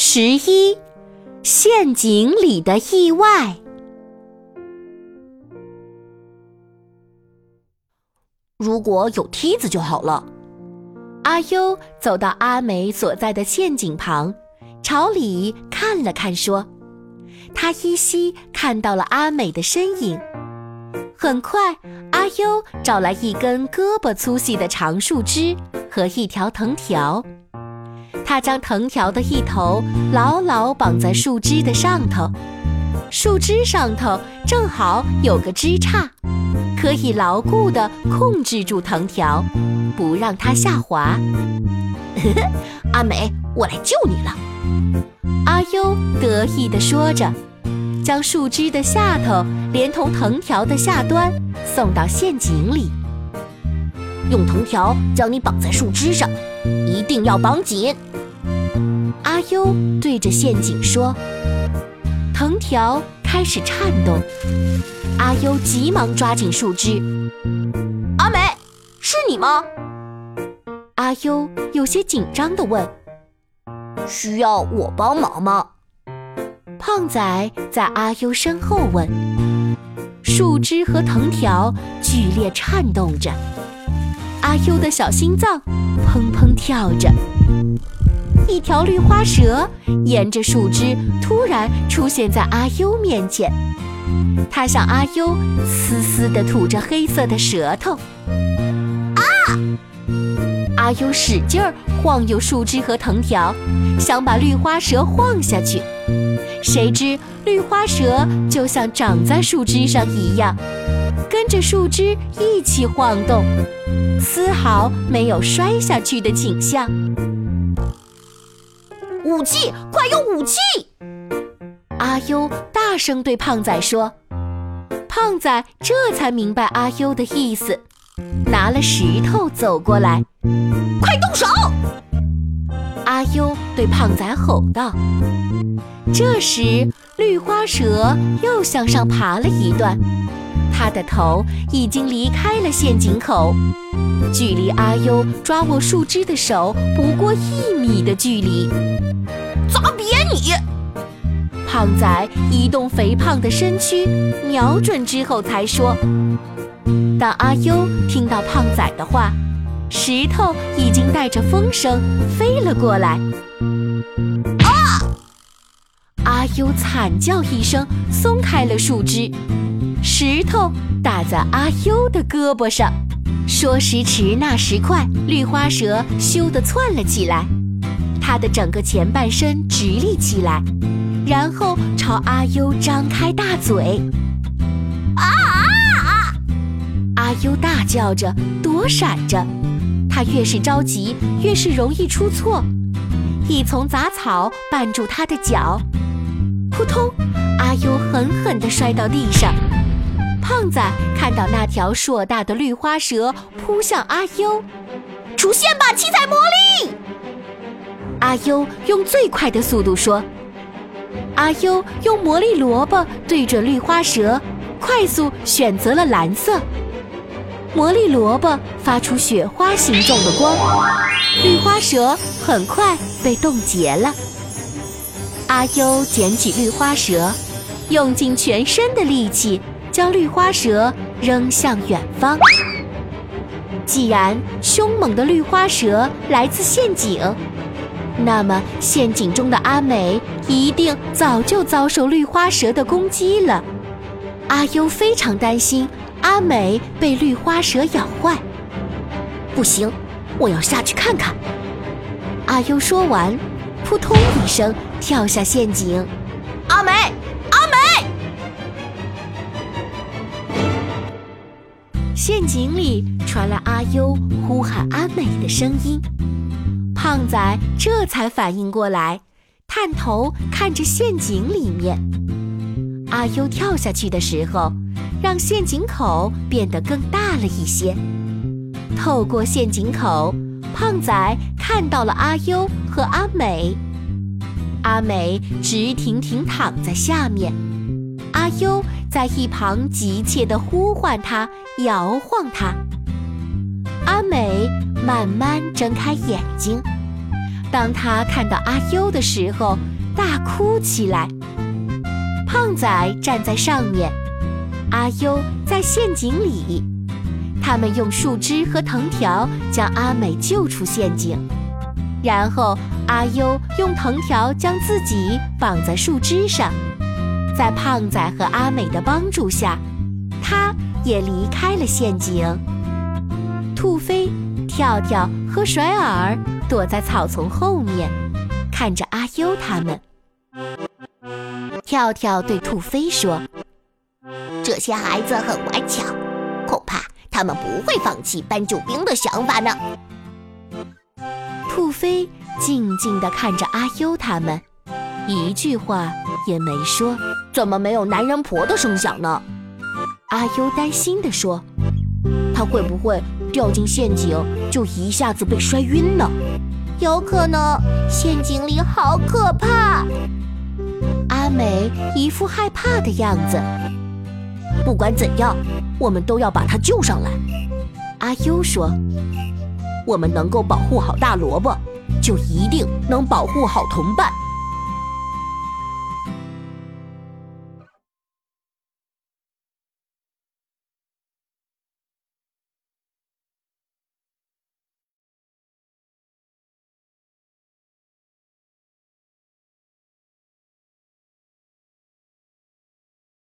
十一，陷阱里的意外。如果有梯子就好了。阿优走到阿美所在的陷阱旁，朝里看了看，说：“他依稀看到了阿美的身影。”很快，阿优找来一根胳膊粗细的长树枝和一条藤条。他将藤条的一头牢牢绑在树枝的上头，树枝上头正好有个枝杈，可以牢固地控制住藤条，不让它下滑。阿美，我来救你了！阿优得意地说着，将树枝的下头连同藤条的下端送到陷阱里。用藤条将你绑在树枝上，一定要绑紧。阿优对着陷阱说：“藤条开始颤动。”阿优急忙抓紧树枝。“阿美，是你吗？”阿优有些紧张地问。“需要我帮忙吗？”胖仔在阿优身后问。树枝和藤条剧烈颤动着，阿优的小心脏砰砰跳着。一条绿花蛇沿着树枝突然出现在阿优面前，它向阿优嘶嘶地吐着黑色的舌头。啊！阿优使劲儿晃悠树枝和藤条，想把绿花蛇晃下去。谁知绿花蛇就像长在树枝上一样，跟着树枝一起晃动，丝毫没有摔下去的景象。武器，快用武器！阿优大声对胖仔说。胖仔这才明白阿优的意思，拿了石头走过来。快动手！阿优对胖仔吼道。这时，绿花蛇又向上爬了一段，他的头已经离开了陷阱口，距离阿优抓握树枝的手不过一米的距离。砸扁你！胖仔移动肥胖的身躯，瞄准之后才说。当阿优听到胖仔的话，石头已经带着风声飞了过来。啊！阿优惨叫一声，松开了树枝，石头打在阿优的胳膊上。说时迟，那时快，绿花蛇咻地窜了起来。它的整个前半身直立起来，然后朝阿优张开大嘴。啊啊！阿优大叫着，躲闪着。他越是着急，越是容易出错。一丛杂草绊住他的脚，扑通！阿优狠狠地摔到地上。胖子看到那条硕大的绿花蛇扑向阿优，出现吧，七彩魔力！阿优用最快的速度说：“阿优用魔力萝卜对准绿花蛇，快速选择了蓝色。魔力萝卜发出雪花形状的光，绿花蛇很快被冻结了。阿优捡起绿花蛇，用尽全身的力气将绿花蛇扔向远方。既然凶猛的绿花蛇来自陷阱。”那么，陷阱中的阿美一定早就遭受绿花蛇的攻击了。阿优非常担心阿美被绿花蛇咬坏。不行，我要下去看看。阿优说完，扑通一声跳下陷阱。陷阱里传来阿优呼喊阿美的声音。胖仔这才反应过来，探头看着陷阱里面。阿优跳下去的时候，让陷阱口变得更大了一些。透过陷阱口，胖仔看到了阿优和阿美。阿美直挺挺躺在下面，阿优在一旁急切地呼唤他，摇晃他。阿美。慢慢睁开眼睛，当他看到阿优的时候，大哭起来。胖仔站在上面，阿优在陷阱里。他们用树枝和藤条将阿美救出陷阱，然后阿优用藤条将自己绑在树枝上，在胖仔和阿美的帮助下，他也离开了陷阱。兔飞、跳跳和甩耳躲在草丛后面，看着阿优他们。跳跳对兔飞说：“这些孩子很顽强，恐怕……”他们不会放弃搬救兵的想法呢。兔飞静静地看着阿优他们，一句话也没说。怎么没有男人婆的声响呢？阿优担心地说：“他会不会掉进陷阱，就一下子被摔晕呢？有可能，陷阱里好可怕。”阿美一副害怕的样子。不管怎样，我们都要把他救上来。阿优说：“我们能够保护好大萝卜，就一定能保护好同伴。”